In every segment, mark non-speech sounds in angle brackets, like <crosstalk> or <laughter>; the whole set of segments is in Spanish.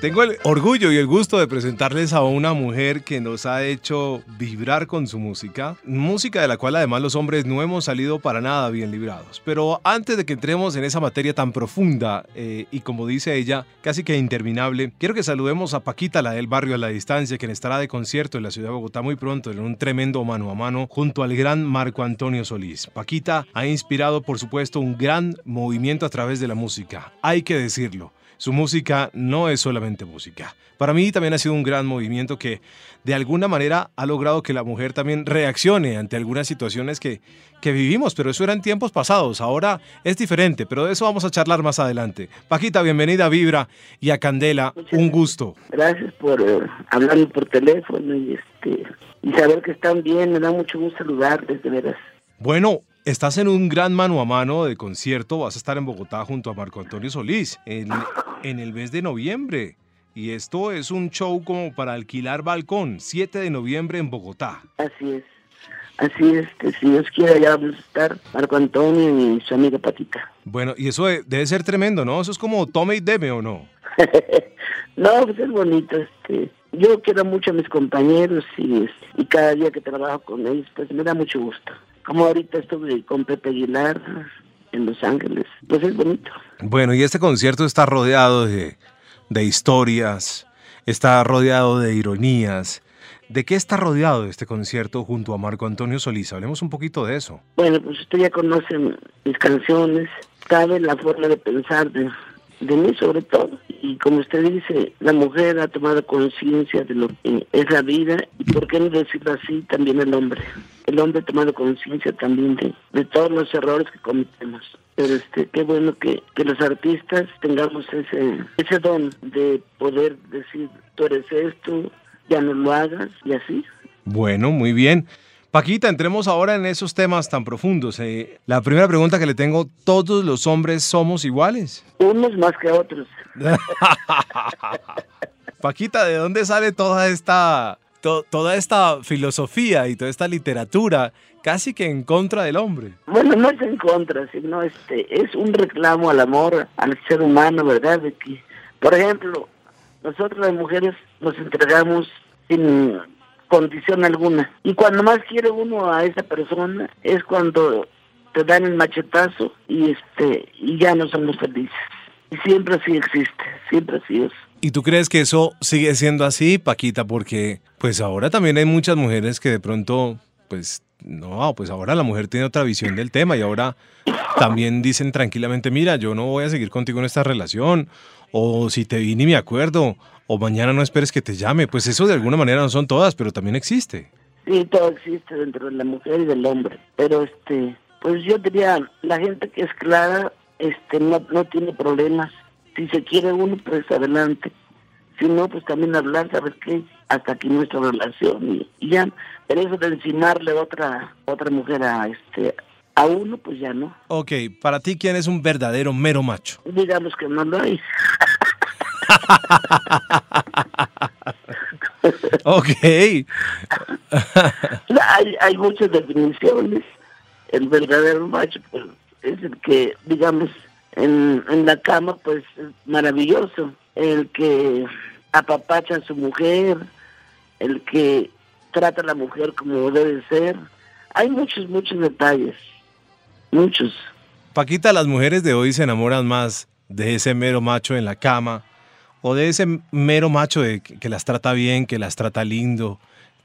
Tengo el orgullo y el gusto de presentarles a una mujer que nos ha hecho vibrar con su música, música de la cual además los hombres no hemos salido para nada bien librados. Pero antes de que entremos en esa materia tan profunda eh, y como dice ella, casi que interminable, quiero que saludemos a Paquita, la del barrio a la distancia, quien estará de concierto en la ciudad de Bogotá muy pronto en un tremendo mano a mano junto al gran Marco Antonio Solís. Paquita ha inspirado por supuesto un gran movimiento a través de la música, hay que decirlo. Su música no es solamente música. Para mí también ha sido un gran movimiento que de alguna manera ha logrado que la mujer también reaccione ante algunas situaciones que, que vivimos, pero eso era en tiempos pasados, ahora es diferente, pero de eso vamos a charlar más adelante. Paquita, bienvenida a Vibra y a Candela, un gusto. Gracias por eh, hablarme por teléfono y, este, y saber que están bien, me da mucho gusto saludarles, de veras. Bueno, Estás en un gran mano a mano de concierto, vas a estar en Bogotá junto a Marco Antonio Solís en, en el mes de noviembre. Y esto es un show como para alquilar balcón, 7 de noviembre en Bogotá. Así es. Así es, que si Dios quiere ya vamos a estar Marco Antonio y su amiga Patita. Bueno, y eso debe ser tremendo, ¿no? Eso es como tome y deme, ¿o no? <laughs> no, pues es bonito. Este, yo quiero mucho a mis compañeros y, y cada día que trabajo con ellos, pues me da mucho gusto como ahorita estuve con Pepe Aguilar en Los Ángeles, pues es bonito. Bueno, y este concierto está rodeado de, de historias, está rodeado de ironías. ¿De qué está rodeado este concierto junto a Marco Antonio Solís? Hablemos un poquito de eso. Bueno, pues usted ya conoce mis canciones, sabe la forma de pensar de, de mí sobre todo. Y como usted dice, la mujer ha tomado conciencia de lo que es la vida y por qué no decirlo así, también el hombre. El hombre ha tomado conciencia también de, de todos los errores que cometemos. Pero este, qué bueno que, que los artistas tengamos ese, ese don de poder decir, tú eres esto, ya no lo hagas y así. Bueno, muy bien. Paquita, entremos ahora en esos temas tan profundos. Eh, la primera pregunta que le tengo, ¿todos los hombres somos iguales? Unos más que otros. <laughs> Paquita, ¿de dónde sale toda esta, toda esta filosofía y toda esta literatura casi que en contra del hombre? Bueno, no es en contra, sino este, es un reclamo al amor, al ser humano, ¿verdad? De que, por ejemplo, nosotros las mujeres nos entregamos sin condición alguna. Y cuando más quiere uno a esa persona es cuando te dan el machetazo y este y ya no somos felices. Y siempre así existe, siempre así es. ¿Y tú crees que eso sigue siendo así, Paquita? Porque pues ahora también hay muchas mujeres que de pronto, pues no, pues ahora la mujer tiene otra visión del tema y ahora también dicen tranquilamente, mira, yo no voy a seguir contigo en esta relación, o si te vi ni me acuerdo, o mañana no esperes que te llame. Pues eso de alguna manera no son todas, pero también existe. Sí, todo existe dentro de la mujer y del hombre. Pero este, pues yo diría, la gente que es clara, este, no, no tiene problemas. Si se quiere uno, pues adelante. Si no, pues también hablar, ¿sabes qué? Hasta aquí nuestra relación y, ya. Pero eso de encimarle otra, otra mujer a este, a uno, pues ya no. Ok, para ti, ¿quién es un verdadero mero macho? Digamos que no lo hay. <laughs> ok. <laughs> hay, hay muchas definiciones. El verdadero macho pues, es el que, digamos, en, en la cama, pues es maravilloso. El que apapacha a su mujer, el que trata a la mujer como debe ser. Hay muchos, muchos detalles. Muchos. Paquita, las mujeres de hoy se enamoran más de ese mero macho en la cama o de ese mero macho de que, las trata bien, que las trata lindo,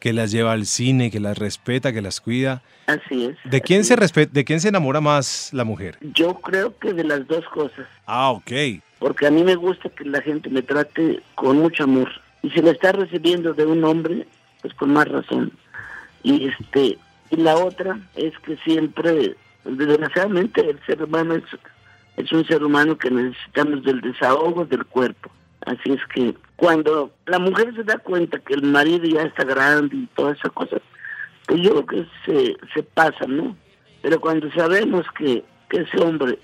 que las lleva al cine, que las respeta, que las cuida. Así es. ¿De quién se respeta, de quién se enamora más la mujer? Yo creo que de las dos cosas. Ah, ok. Porque a mí me gusta que la gente me trate con mucho amor. Y si lo está recibiendo de un hombre, pues con más razón. Y este y la otra es que siempre, desgraciadamente, el ser humano es, es un ser humano que necesitamos del desahogo del cuerpo. Así es que cuando la mujer se da cuenta que el marido ya está grande y todas esas cosas, pues yo creo que se, se pasa, ¿no? Pero cuando sabemos que, que ese hombre,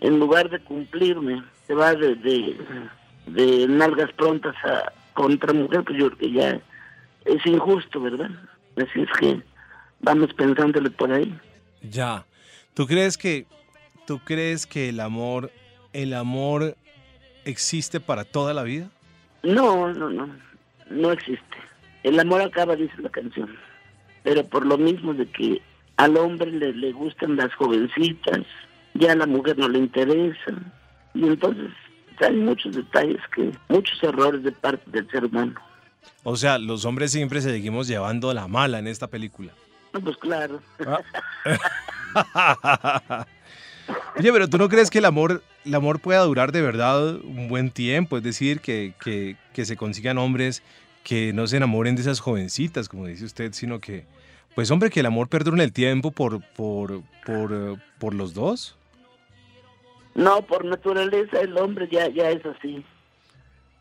en lugar de cumplirme, se va de, de, nalgas prontas a contra mujer, pues yo creo que ya es injusto, ¿verdad? Así es que vamos pensándole por ahí. Ya. ¿Tú crees que tú crees que el amor el amor existe para toda la vida? No, no, no. No existe. El amor acaba, dice la canción. Pero por lo mismo de que al hombre le, le gustan las jovencitas, ya a la mujer no le interesa. Y entonces hay muchos detalles que, muchos errores de parte del ser humano. O sea, los hombres siempre seguimos llevando la mala en esta película. No, pues claro. Ah. <laughs> <laughs> Oye, pero ¿tú no crees que el amor, el amor pueda durar de verdad un buen tiempo? Es decir, que, que, se consigan hombres que no se enamoren de esas jovencitas, como dice usted, sino que, pues hombre, que el amor perdure en el tiempo por, por, por, eh, por los dos. No, por naturaleza el hombre ya, ya es así.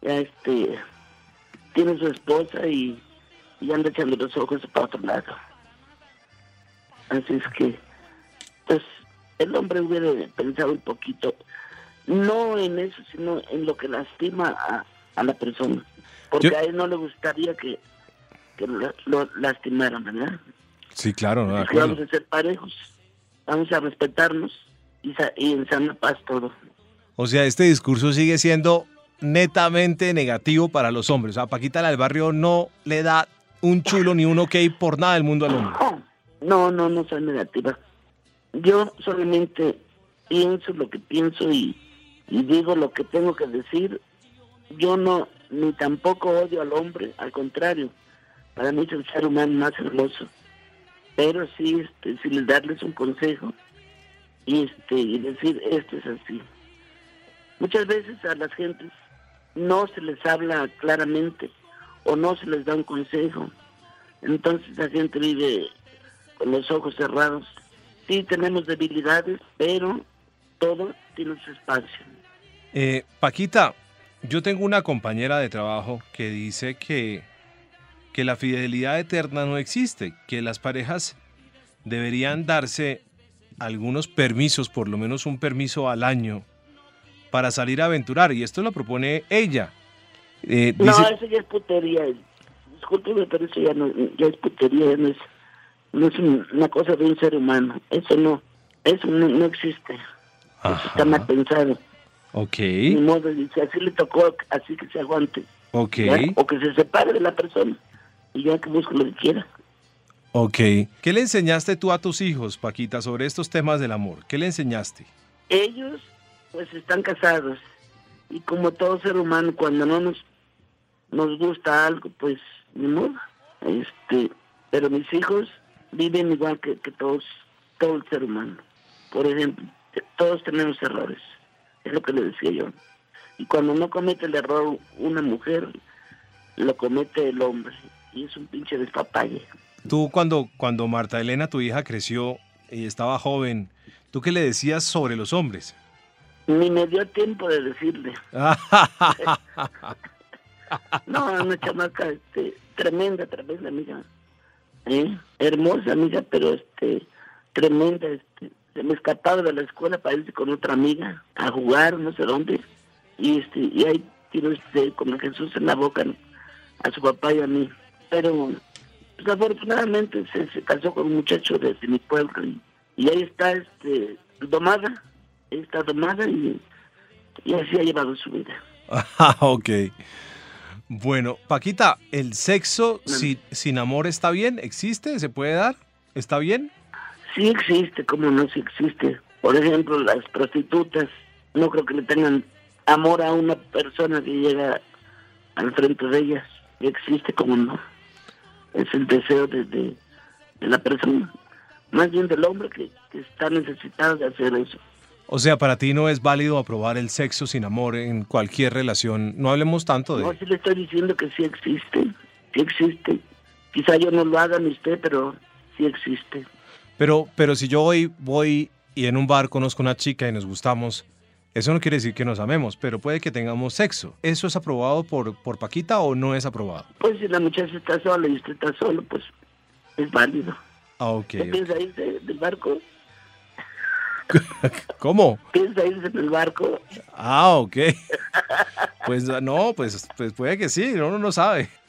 Ya este tiene su esposa y, y anda echando los ojos para otro lado. Así es que, pues, el hombre hubiera pensado un poquito, no en eso, sino en lo que lastima a, a la persona. Porque Yo- a él no le gustaría que, que lo, lo lastimaran, ¿verdad? Sí, claro, no, de vamos a ser parejos, vamos a respetarnos y, sa- y en sana paz todo. O sea, este discurso sigue siendo netamente negativo para los hombres. O sea, Paquita la del barrio no le da un chulo ni un ok por nada del mundo al hombre. No, no, no soy negativa. Yo solamente pienso lo que pienso y, digo lo que tengo que decir. Yo no, ni tampoco odio al hombre, al contrario. Para mí es el ser humano más hermoso. Pero sí, este, sí darles un consejo y este y decir esto es así. Muchas veces a las gentes no se les habla claramente o no se les da un consejo. Entonces la gente vive con los ojos cerrados. Sí tenemos debilidades, pero todo tiene su espacio. Eh, Paquita, yo tengo una compañera de trabajo que dice que, que la fidelidad eterna no existe, que las parejas deberían darse algunos permisos, por lo menos un permiso al año, para salir a aventurar. Y esto lo propone ella. Eh, No, dice, eso ya es putería. Discúlpeme, pero eso ya, no, ya es putería, ya no es, no es un- una cosa de un ser humano. Eso no, eso no, no existe. Eso está mal pensado. ok, Ni modo, si así le tocó, así que se aguante. ok, ¿ya? O que se separe de la persona y ya que busque lo que quiera. ok. ¿Qué le enseñaste tú a tus hijos, Paquita, sobre estos temas del amor? ¿Qué le enseñaste? ellos pues están casados y como todo ser humano cuando no nos nos gusta algo pues ni modo este pero mis hijos viven igual que, que todos todo el ser humano por ejemplo todos tenemos errores es lo que le decía yo y cuando no comete el error una mujer lo comete el hombre y es un pinche despapalle Tú cuando, cuando Marta Elena, tu hija, creció y estaba joven, ¿tú qué le decías sobre los hombres? ni me dio tiempo de decirle <laughs> No, una chamaca este, tremenda, tremenda amiga. ¿Eh? Hermosa amiga, pero este tremenda. Este, se me escapaba de la escuela para irse con otra amiga a jugar, no sé dónde. Y este y ahí tiene este, como Jesús en la boca a su papá y a mí. Pero pues, afortunadamente se, casó con un muchacho de, de mi pueblo y, ahí está este domada, está domada y, y así ha llevado su vida. <laughs> Ah, ok. Bueno, Paquita, ¿el sexo sin, sin amor está bien? ¿Existe? ¿Se puede dar? ¿Está bien? Sí existe, como no sí existe. Por ejemplo, las prostitutas, no creo que le tengan amor a una persona que llega al frente de ellas. Existe, como no. Es el deseo de, de, de la persona, más bien del hombre que, que está necesitado de hacer eso. O sea, para ti no es válido aprobar el sexo sin amor en cualquier relación. No hablemos tanto No, de... sí le estoy diciendo que sí existe, sí existe. Quizá yo no lo haga ni usted, pero sí existe. Pero, pero si yo hoy voy y en un bar conozco una chica y nos gustamos, eso no quiere decir que nos amemos, pero puede que tengamos sexo. ¿Eso es aprobado por, por Paquita o no es aprobado? Pues si la muchacha está sola y usted está solo, pues es válido. Ah, ok. ¿Qué piensa irse del barco? <laughs> ¿Cómo? ¿Piensa irse del barco? Ah, ok. Pues no, pues, pues puede que sí, uno no sabe. <laughs>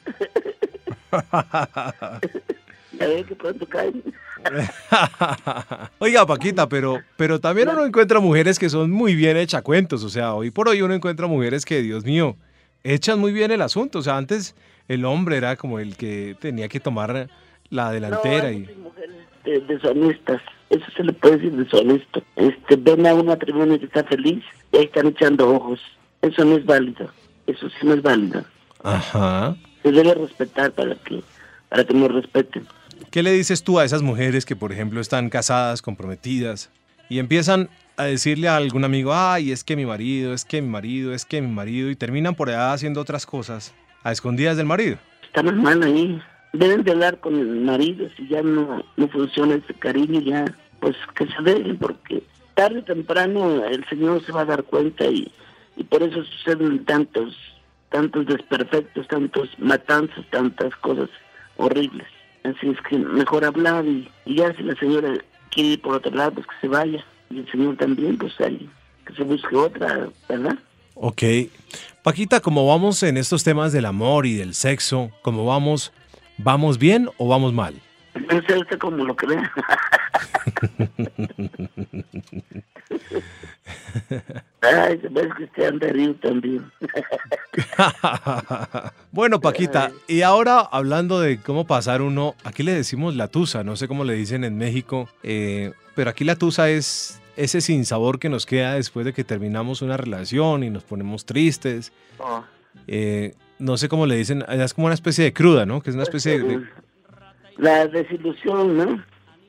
Ya ve que pronto caen. <laughs> Oiga, Paquita, pero, pero también uno encuentra mujeres que son muy bien cuentos. O sea, hoy por hoy uno encuentra mujeres que, Dios mío, echan muy bien el asunto. O sea, antes el hombre era como el que tenía que tomar la delantera. y... mujeres deshonestas. Eso se le puede decir deshonesto. Este, ven a un matrimonio que está feliz y ahí están echando ojos. Eso no es válido. Eso sí no es válido. Ajá. Se debe respetar para que, para que nos respeten. ¿Qué le dices tú a esas mujeres que, por ejemplo, están casadas, comprometidas y empiezan a decirle a algún amigo, ay, es que mi marido, es que mi marido, es que mi marido, y terminan por allá haciendo otras cosas a escondidas del marido? Está mal ahí. Deben de hablar con el marido si ya no, no funciona ese cariño, ya pues que se dejen, porque tarde o temprano el Señor se va a dar cuenta y, y por eso suceden tantos, tantos desperfectos, tantos matanzas, tantas cosas horribles. Así es que mejor hablar y, ya si la señora quiere ir por otro lado, pues que se vaya. Y el señor también, pues ahí, que se busque otra, ¿verdad? Ok. Paquita, como vamos en estos temas del amor y del sexo, ¿cómo vamos? ¿Vamos bien o vamos mal? No sé usted como lo crea. Ay, se ve que usted anda también. <laughs> bueno, Paquita, y ahora hablando de cómo pasar uno, aquí le decimos la tusa, no sé cómo le dicen en México, eh, pero aquí la tusa es ese sinsabor que nos queda después de que terminamos una relación y nos ponemos tristes. Oh. Eh, no sé cómo le dicen, es como una especie de cruda, ¿no? Que es una especie de... La desilusión, ¿no?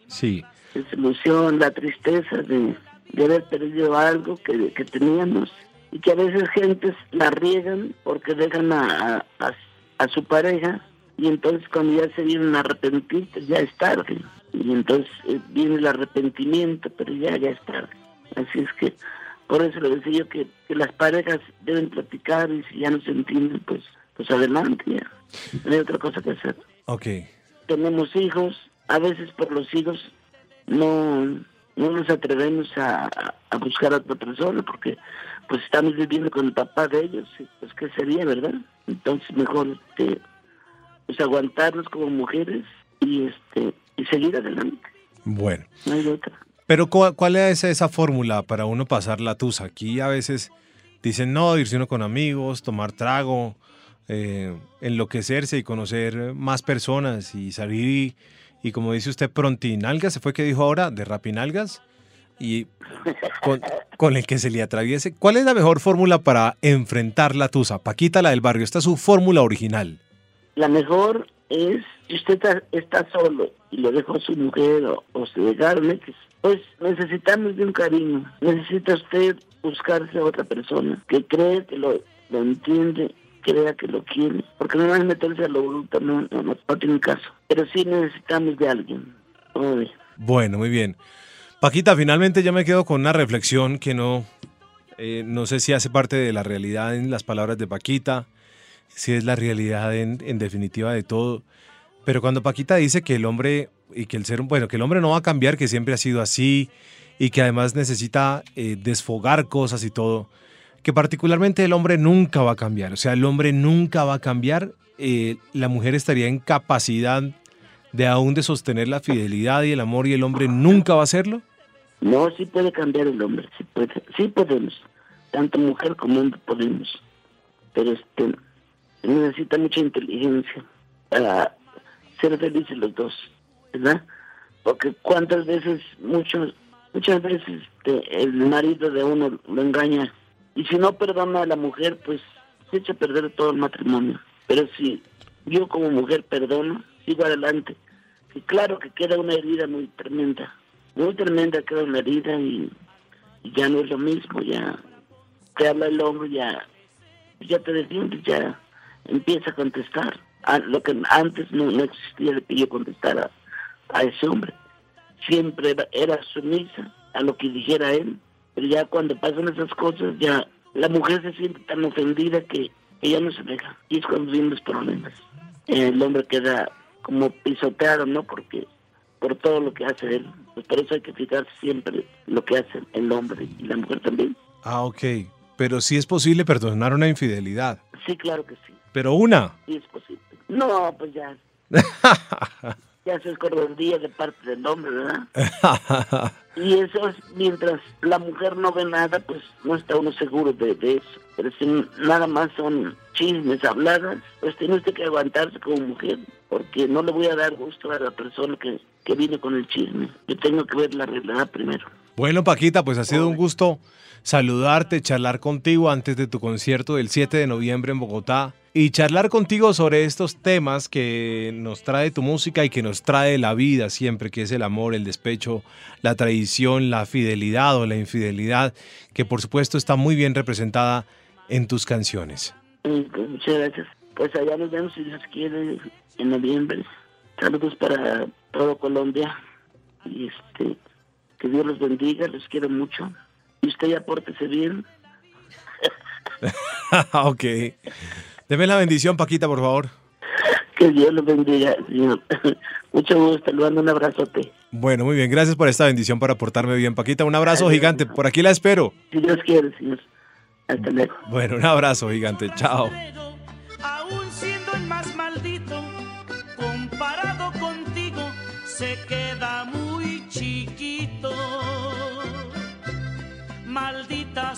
Sí. Desilusión, la tristeza de de haber perdido algo que, que teníamos y que a veces gentes la riegan porque dejan a, a, su pareja y entonces cuando ya se vienen a arrepentir pues ya es tarde y entonces eh, viene el arrepentimiento pero ya ya es tarde así es que por eso le decía yo que, que las parejas deben platicar y si ya no se entienden pues pues adelante ya no hay otra cosa que hacer Ok. tenemos hijos a veces por los hijos no no nos atrevemos a, buscar a otra persona porque pues estamos viviendo con el papá de ellos, pues qué sería, ¿verdad? Entonces mejor este, pues aguantarnos como mujeres y este y seguir adelante. Bueno. No hay otra. Pero ¿cuál, es esa fórmula para uno pasar la tusa? Aquí a veces dicen no, irse uno con amigos, tomar trago, eh, enloquecerse y conocer más personas y salir y como dice usted, prontinalgas, ¿se fue que dijo ahora? De rapinalgas. Y con, el que se le atraviese. ¿Cuál es la mejor fórmula para enfrentar la tusa? Paquita, la del barrio, esta es su fórmula original. La mejor es, si usted está, solo y lo dejó su mujer o, se dejaron, pues necesitamos de un cariño. Necesita usted buscarse a otra persona que cree que lo entiende crea que lo quiere, porque no es meterse a lo bruto, no, no, no, tiene caso. Pero sí necesitamos de alguien. Bueno, muy bien. Paquita, finalmente ya me quedo con una reflexión que no, eh, no sé si hace parte de la realidad en las palabras de Paquita, si es la realidad en, en, definitiva de todo. Pero cuando Paquita dice que el hombre y que el ser, bueno, que el hombre no va a cambiar, que siempre ha sido así y que además necesita eh, desfogar cosas y todo, que particularmente el hombre nunca va a cambiar. O sea, el hombre nunca va a cambiar. Eh, la mujer estaría en capacidad de aún de sostener la fidelidad y el amor y el hombre nunca va a hacerlo. No, sí puede cambiar el hombre, sí puede, sí podemos. Tanto mujer como hombre podemos. Pero este necesita mucha inteligencia para ser felices los dos, ¿verdad? Porque cuántas veces, muchos, muchas veces este, el marido de uno lo engaña y si no perdona a la mujer, pues se echa a perder todo el matrimonio. Pero si yo como mujer perdono, sigo adelante. Y claro que queda una herida muy tremenda. Muy tremenda queda una herida y, ya no es lo mismo. Ya te habla el hombre, ya, ya te defiendes, ya empieza a contestar. A lo que antes no, existía de que yo contestara a ese hombre. Siempre era sumisa a lo que dijera él pero ya cuando pasan esas cosas, ya la mujer se siente tan ofendida que ella no se deja. Y es cuando vienen los problemas. El hombre queda como pisoteado, ¿no? Porque por todo lo que hace él. Pues por eso hay que fijarse siempre lo que hace el hombre y la mujer también. Ah, ok. Pero sí es posible perdonar una infidelidad. Sí, claro que sí. ¿Pero una? Sí es posible. No, pues ya. <laughs> ya se es día de parte del hombre, ¿verdad? <laughs> y eso es, mientras la mujer no ve nada, pues no está uno seguro de, eso. Pero si nada más son chismes habladas, pues tiene usted que aguantarse como mujer, porque no le voy a dar gusto a la persona que, que viene con el chisme. Yo tengo que ver la realidad primero. Bueno, Paquita, pues ha sido un gusto saludarte, charlar contigo antes de tu concierto del 7 de noviembre en Bogotá y charlar contigo sobre estos temas que nos trae tu música y que nos trae la vida siempre, que es el amor, el despecho, la traición, la fidelidad o la infidelidad, que por supuesto está muy bien representada en tus canciones. Pues, muchas gracias. Pues allá nos vemos si Dios quiere en noviembre. Saludos para todo Colombia y este que Dios los bendiga, los quiero mucho. Y usted ya pórtese bien. <laughs> ok. Deme la bendición, Paquita, por favor. Que Dios los bendiga, señor. <laughs> Mucho gusto, le mando un abrazote. Bueno, muy bien, gracias por esta bendición para portarme bien, Paquita. Un abrazo gigante, por aquí la espero. Si Dios quiere, señor. Hasta luego. Bueno, un abrazo gigante, chao.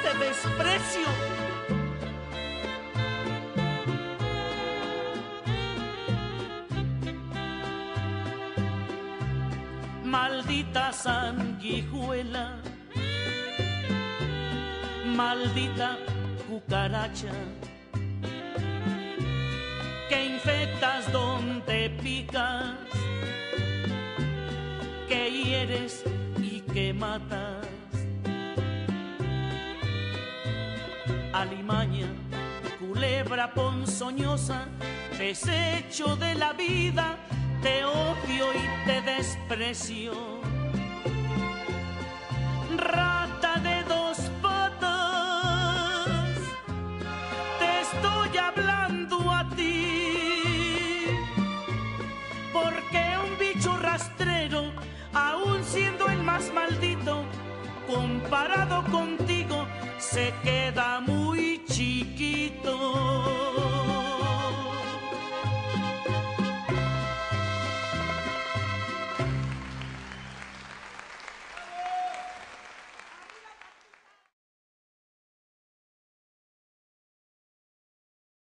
Odio y te desprecio maldita sanguijuela, maldita cucaracha, que infectas donde picas, que hieres y que matas. Alimaña, culebra ponzoñosa, desecho de la vida, te odio y te desprecio.